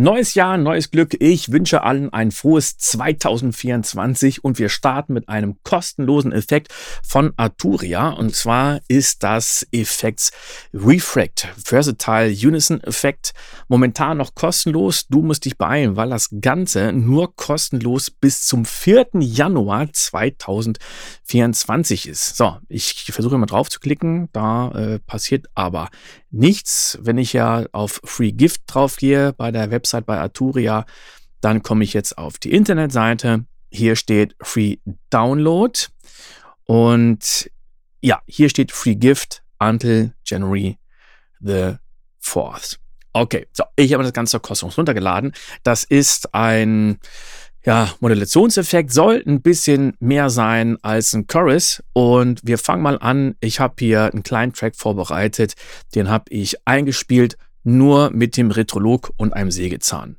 Neues Jahr, neues Glück. Ich wünsche allen ein frohes 2024 und wir starten mit einem kostenlosen Effekt von Arturia und zwar ist das Effekts Refract Versatile Unison Effekt. Momentan noch kostenlos. Du musst dich beeilen, weil das Ganze nur kostenlos bis zum 4. Januar 2024 ist. So, ich versuche mal drauf zu klicken. Da äh, passiert aber nichts. Wenn ich ja auf Free Gift drauf gehe bei der Website bei Arturia, dann komme ich jetzt auf die Internetseite. Hier steht Free Download und ja, hier steht Free Gift until January the 4th. Okay, so, ich habe das Ganze kostenlos runtergeladen. Das ist ein ja, Modulationseffekt soll ein bisschen mehr sein als ein Chorus. Und wir fangen mal an. Ich habe hier einen kleinen Track vorbereitet. Den habe ich eingespielt, nur mit dem Retrolog und einem Sägezahn.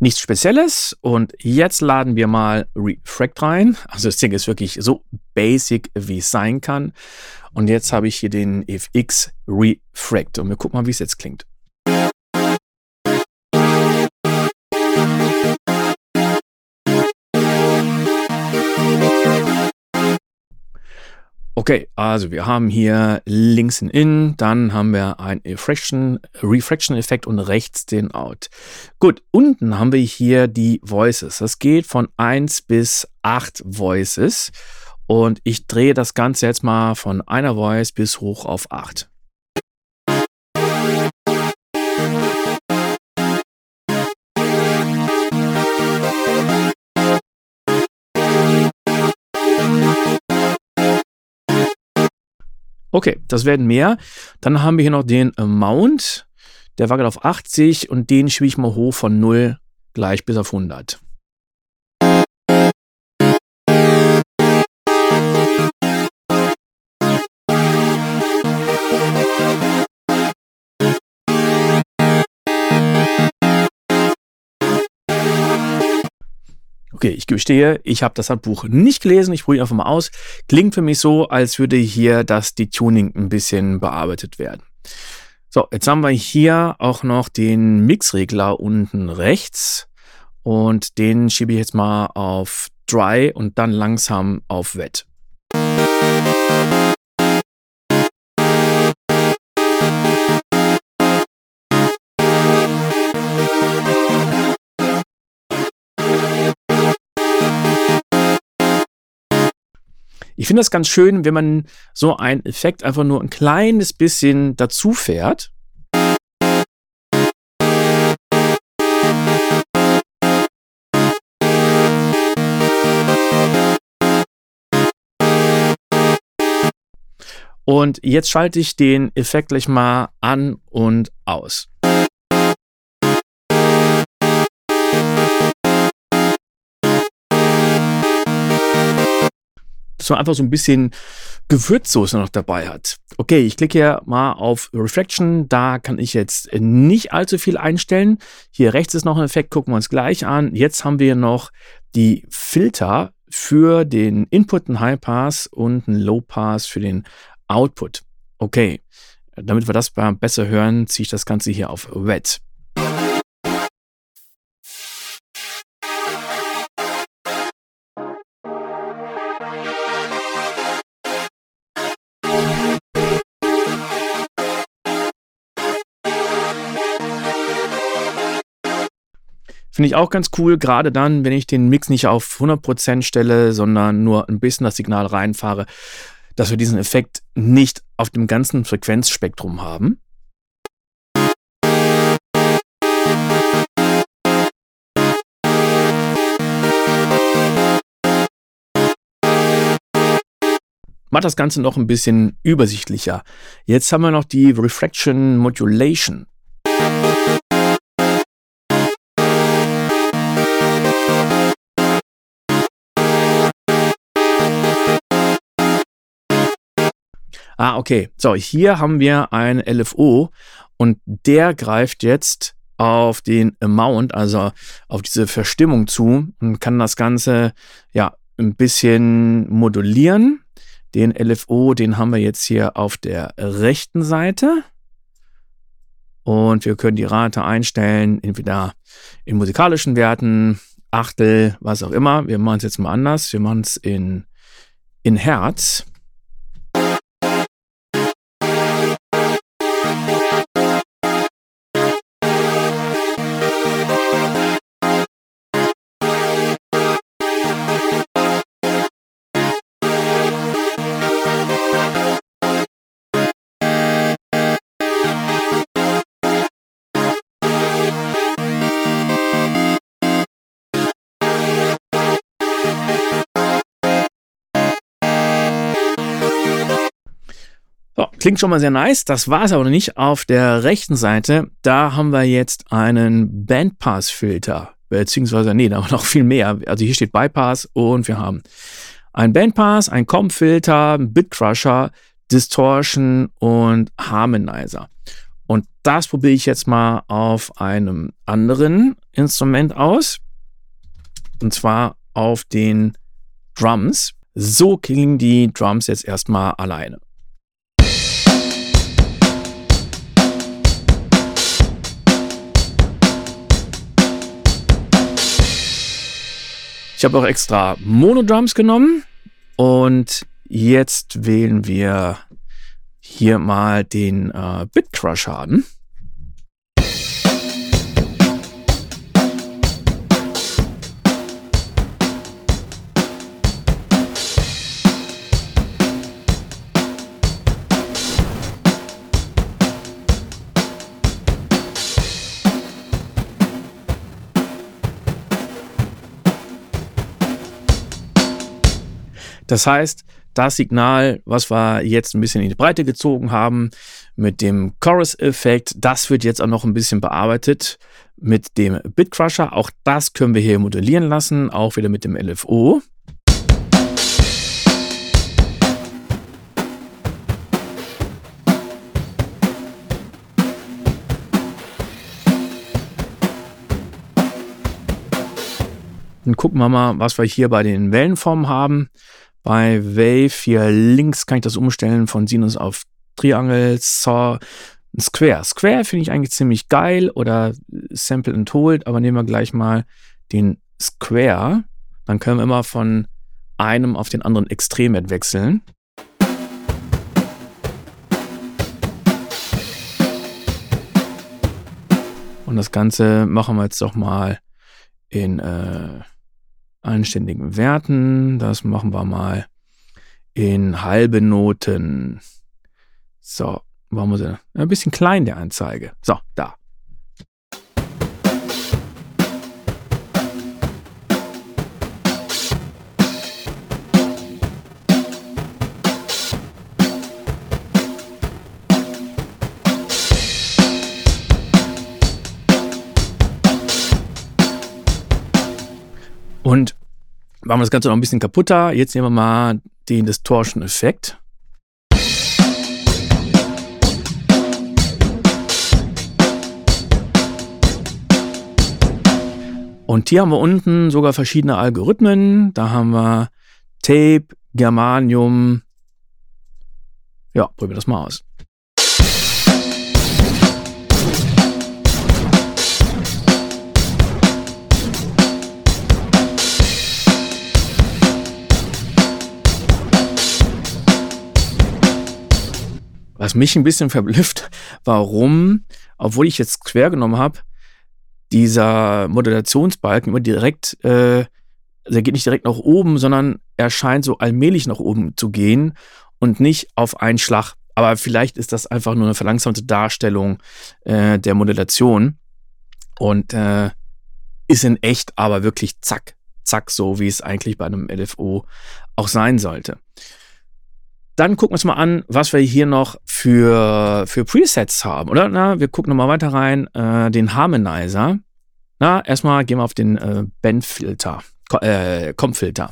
Nichts Spezielles und jetzt laden wir mal Refract rein. Also das Ding ist wirklich so basic, wie es sein kann. Und jetzt habe ich hier den FX Refract und wir gucken mal, wie es jetzt klingt. Okay, also wir haben hier links ein In, dann haben wir ein Refraction-Effekt und rechts den Out. Gut, unten haben wir hier die Voices. Das geht von 1 bis 8 Voices. Und ich drehe das Ganze jetzt mal von einer Voice bis hoch auf 8. Okay, das werden mehr. Dann haben wir hier noch den Amount. Der war gerade auf 80 und den schiebe ich mal hoch von 0 gleich bis auf 100. Okay, ich gestehe, ich habe das Handbuch nicht gelesen. Ich probiere einfach mal aus. Klingt für mich so, als würde hier das Detuning ein bisschen bearbeitet werden. So, jetzt haben wir hier auch noch den Mixregler unten rechts. Und den schiebe ich jetzt mal auf Dry und dann langsam auf Wet. Ich finde das ganz schön, wenn man so einen Effekt einfach nur ein kleines bisschen dazu fährt. Und jetzt schalte ich den Effekt gleich mal an und aus. Dass man einfach so ein bisschen Gewürzsoße noch dabei hat. Okay, ich klicke hier mal auf Reflection. Da kann ich jetzt nicht allzu viel einstellen. Hier rechts ist noch ein Effekt, gucken wir uns gleich an. Jetzt haben wir noch die Filter für den Input, einen High Pass und einen Low Pass für den Output. Okay, damit wir das besser hören, ziehe ich das Ganze hier auf Wet. Finde ich auch ganz cool, gerade dann, wenn ich den Mix nicht auf 100% stelle, sondern nur ein bisschen das Signal reinfahre, dass wir diesen Effekt nicht auf dem ganzen Frequenzspektrum haben. Macht das Ganze noch ein bisschen übersichtlicher. Jetzt haben wir noch die Refraction Modulation. Ah, okay. So, hier haben wir ein LFO und der greift jetzt auf den Amount, also auf diese Verstimmung zu und kann das Ganze ja ein bisschen modulieren. Den LFO, den haben wir jetzt hier auf der rechten Seite. Und wir können die Rate einstellen, entweder in musikalischen Werten, Achtel, was auch immer. Wir machen es jetzt mal anders. Wir machen es in, in Hertz. Klingt schon mal sehr nice. Das war es aber nicht. Auf der rechten Seite, da haben wir jetzt einen Bandpass-Filter. Beziehungsweise, nee, da haben wir noch viel mehr. Also hier steht Bypass und wir haben einen Bandpass, einen Comp-Filter, einen Bitcrusher, Distortion und Harmonizer. Und das probiere ich jetzt mal auf einem anderen Instrument aus. Und zwar auf den Drums. So klingen die Drums jetzt erstmal alleine. Ich habe auch extra Monodrums genommen und jetzt wählen wir hier mal den äh, Bitcrusher Das heißt, das Signal, was wir jetzt ein bisschen in die Breite gezogen haben, mit dem Chorus-Effekt, das wird jetzt auch noch ein bisschen bearbeitet mit dem Bitcrusher. Auch das können wir hier modellieren lassen, auch wieder mit dem LFO. Dann gucken wir mal, was wir hier bei den Wellenformen haben. Bei Wave hier links kann ich das umstellen von Sinus auf Triangle, Saw, Square. Square finde ich eigentlich ziemlich geil oder Sample and Hold, aber nehmen wir gleich mal den Square. Dann können wir immer von einem auf den anderen Extremwert wechseln. Und das Ganze machen wir jetzt doch mal in äh, anständigen Werten. Das machen wir mal in halbe Noten. So, warum muss er? Ein bisschen klein, der Anzeige. So, da. Machen wir das Ganze noch ein bisschen kaputter. Jetzt nehmen wir mal den Distortion-Effekt. Und hier haben wir unten sogar verschiedene Algorithmen. Da haben wir Tape, Germanium. Ja, probieren wir das mal aus. Was mich ein bisschen verblüfft, warum, obwohl ich jetzt quer genommen habe, dieser Modulationsbalken immer direkt, äh, also er geht nicht direkt nach oben, sondern er scheint so allmählich nach oben zu gehen und nicht auf einen Schlag. Aber vielleicht ist das einfach nur eine verlangsamte Darstellung äh, der Modulation und äh, ist in echt aber wirklich zack, zack, so wie es eigentlich bei einem LFO auch sein sollte. Dann gucken wir uns mal an, was wir hier noch für, für Presets haben, oder? Na, wir gucken nochmal weiter rein. Äh, den Harmonizer. Na, erstmal gehen wir auf den äh, Bandfilter, äh, Com-Filter.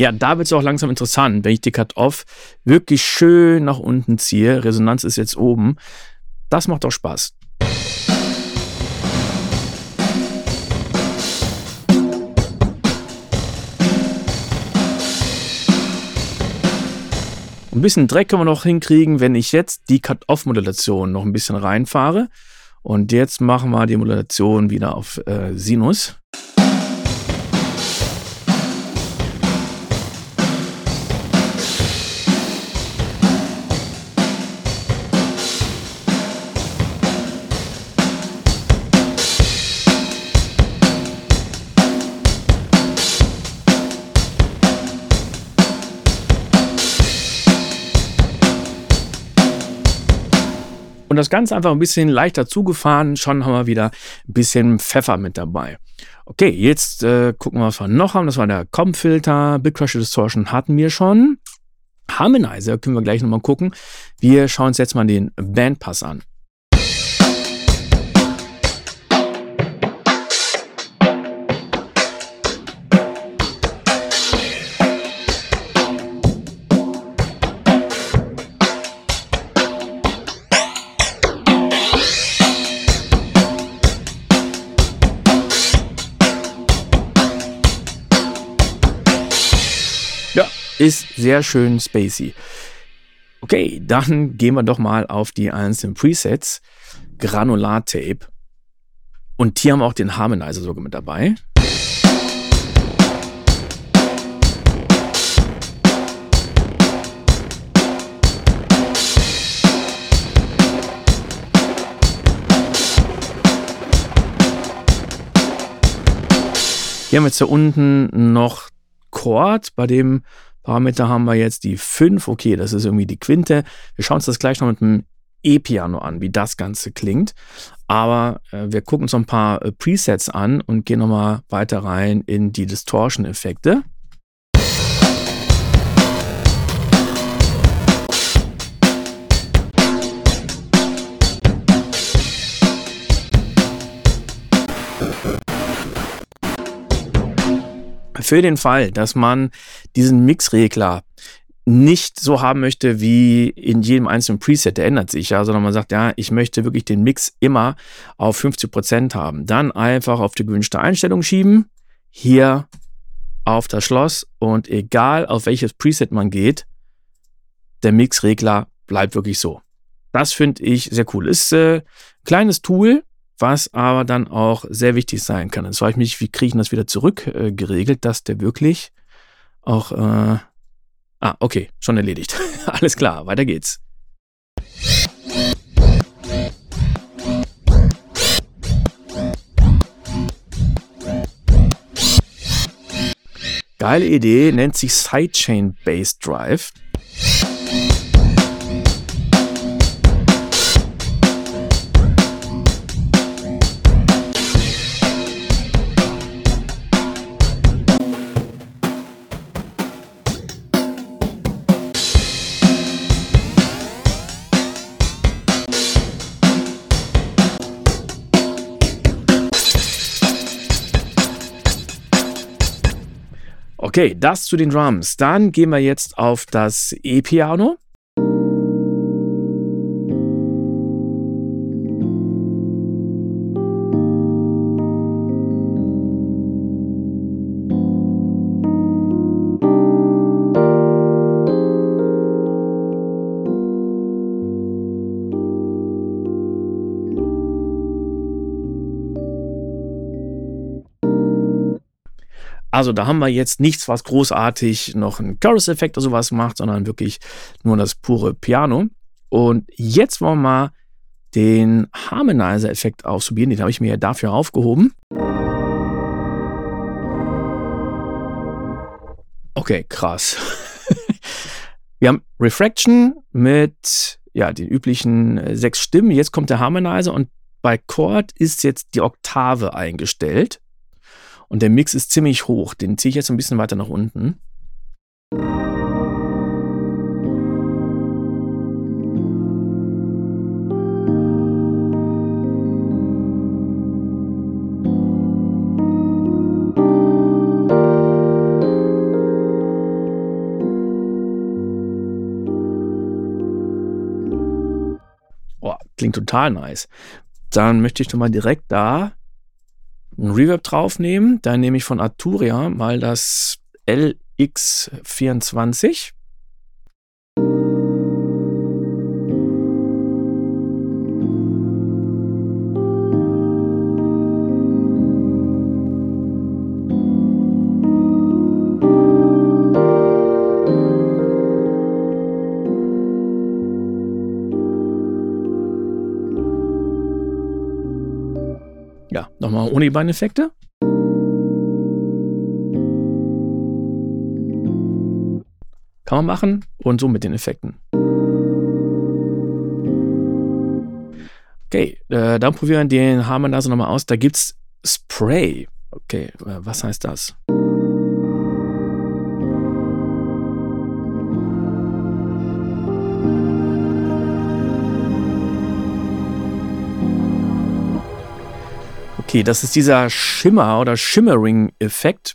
Ja, da wird es auch langsam interessant, wenn ich die Cut-Off wirklich schön nach unten ziehe. Resonanz ist jetzt oben. Das macht auch Spaß. Ein bisschen Dreck können wir noch hinkriegen, wenn ich jetzt die Cut-Off-Modulation noch ein bisschen reinfahre. Und jetzt machen wir die Modulation wieder auf äh, Sinus. Und das Ganze einfach ein bisschen leichter zugefahren. Schon haben wir wieder ein bisschen Pfeffer mit dabei. Okay, jetzt äh, gucken wir, was wir noch haben. Das war der Com-Filter. Big Crush Distortion hatten wir schon. Harmonizer können wir gleich nochmal gucken. Wir schauen uns jetzt mal den Bandpass an. Sehr schön spacey. Okay, dann gehen wir doch mal auf die einzelnen Presets. Granular Tape. Und hier haben wir auch den Harmonizer sogar mit dabei. Hier haben wir jetzt hier unten noch Chord, bei dem Parameter haben wir jetzt die 5. Okay, das ist irgendwie die Quinte. Wir schauen uns das gleich noch mit dem E-Piano an, wie das Ganze klingt. Aber äh, wir gucken uns noch ein paar äh, Presets an und gehen nochmal weiter rein in die Distortion-Effekte. Für den Fall, dass man diesen Mixregler nicht so haben möchte wie in jedem einzelnen Preset, der ändert sich ja, sondern man sagt, ja, ich möchte wirklich den Mix immer auf 50 Prozent haben. Dann einfach auf die gewünschte Einstellung schieben, hier auf das Schloss und egal auf welches Preset man geht, der Mixregler bleibt wirklich so. Das finde ich sehr cool. Ist äh, ein kleines Tool, was aber dann auch sehr wichtig sein kann. Jetzt frage ich mich, wie kriege ich das wieder zurück äh, geregelt, dass der wirklich auch... Äh ah, okay, schon erledigt. Alles klar, weiter geht's. Geile Idee, nennt sich Sidechain Base Drive. Okay, das zu den Drums. Dann gehen wir jetzt auf das E-Piano. Also da haben wir jetzt nichts, was großartig noch einen Chorus-Effekt oder sowas macht, sondern wirklich nur das pure Piano. Und jetzt wollen wir mal den Harmonizer-Effekt ausprobieren. Den habe ich mir ja dafür aufgehoben. Okay, krass. wir haben Refraction mit ja, den üblichen äh, sechs Stimmen. Jetzt kommt der Harmonizer und bei Chord ist jetzt die Oktave eingestellt. Und der Mix ist ziemlich hoch. Den ziehe ich jetzt ein bisschen weiter nach unten. Oh, klingt total nice. Dann möchte ich doch mal direkt da ein Reverb draufnehmen. Dann nehme ich von Arturia mal das LX24. Ja, nochmal ohne die beiden Effekte. Kann man machen und so mit den Effekten. Okay, äh, dann probieren wir den Harmonizer nochmal aus. Da gibt es Spray. Okay, äh, was heißt das? Okay, das ist dieser Schimmer- oder Shimmering-Effekt.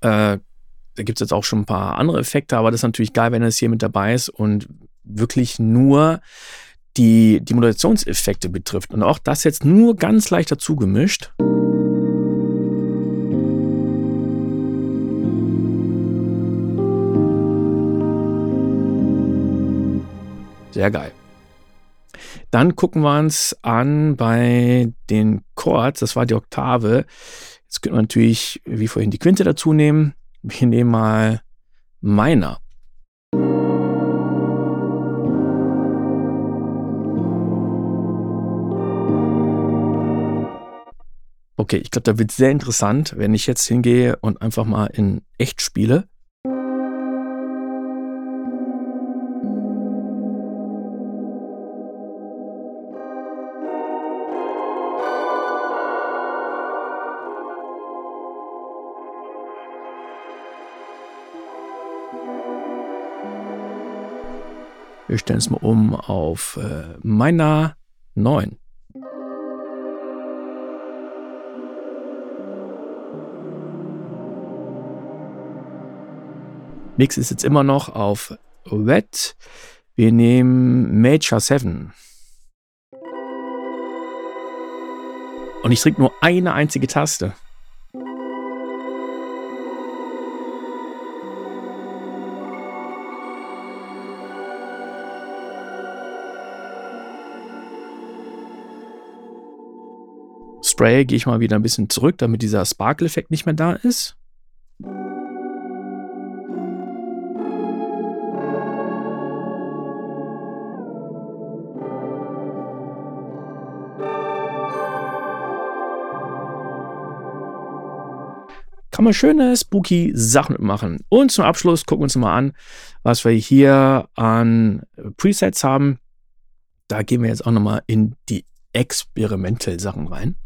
Äh, da gibt es jetzt auch schon ein paar andere Effekte, aber das ist natürlich geil, wenn es hier mit dabei ist und wirklich nur die, die Modulationseffekte betrifft. Und auch das jetzt nur ganz leicht dazu gemischt. Sehr geil. Dann gucken wir uns an bei den Chords, das war die Oktave. Jetzt können wir natürlich, wie vorhin, die Quinte dazu nehmen. Wir nehmen mal Minor. Okay, ich glaube, da wird sehr interessant, wenn ich jetzt hingehe und einfach mal in echt spiele. Wir stellen es mal um auf äh, Minor 9. Mix ist jetzt immer noch auf Wet. Wir nehmen Major 7. Und ich drücke nur eine einzige Taste. Spray gehe ich mal wieder ein bisschen zurück, damit dieser Sparkle-Effekt nicht mehr da ist. kann man schöne, spooky Sachen mitmachen. Und zum Abschluss gucken wir uns mal an, was wir hier an Presets haben. Da gehen wir jetzt auch nochmal in die Experimental-Sachen rein.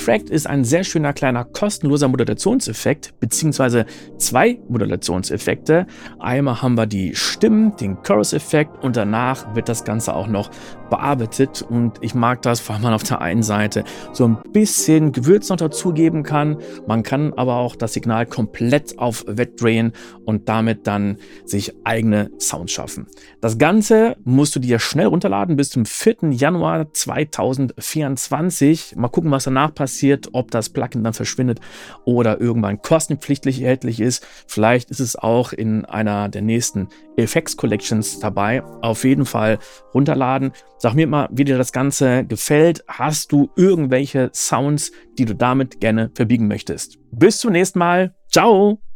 Refract ist ein sehr schöner kleiner kostenloser Modulationseffekt, beziehungsweise zwei Modulationseffekte. Einmal haben wir die Stimmen, den Chorus-Effekt und danach wird das Ganze auch noch bearbeitet und ich mag das, weil man auf der einen Seite so ein bisschen Gewürz noch dazugeben kann. Man kann aber auch das Signal komplett auf Wet drehen und damit dann sich eigene Sounds schaffen. Das Ganze musst du dir schnell runterladen bis zum 4. Januar 2024. Mal gucken, was danach passiert, ob das Plugin dann verschwindet oder irgendwann kostenpflichtig erhältlich ist. Vielleicht ist es auch in einer der nächsten Effects Collections dabei. Auf jeden Fall runterladen. Sag mir mal, wie dir das Ganze gefällt. Hast du irgendwelche Sounds, die du damit gerne verbiegen möchtest? Bis zum nächsten Mal. Ciao!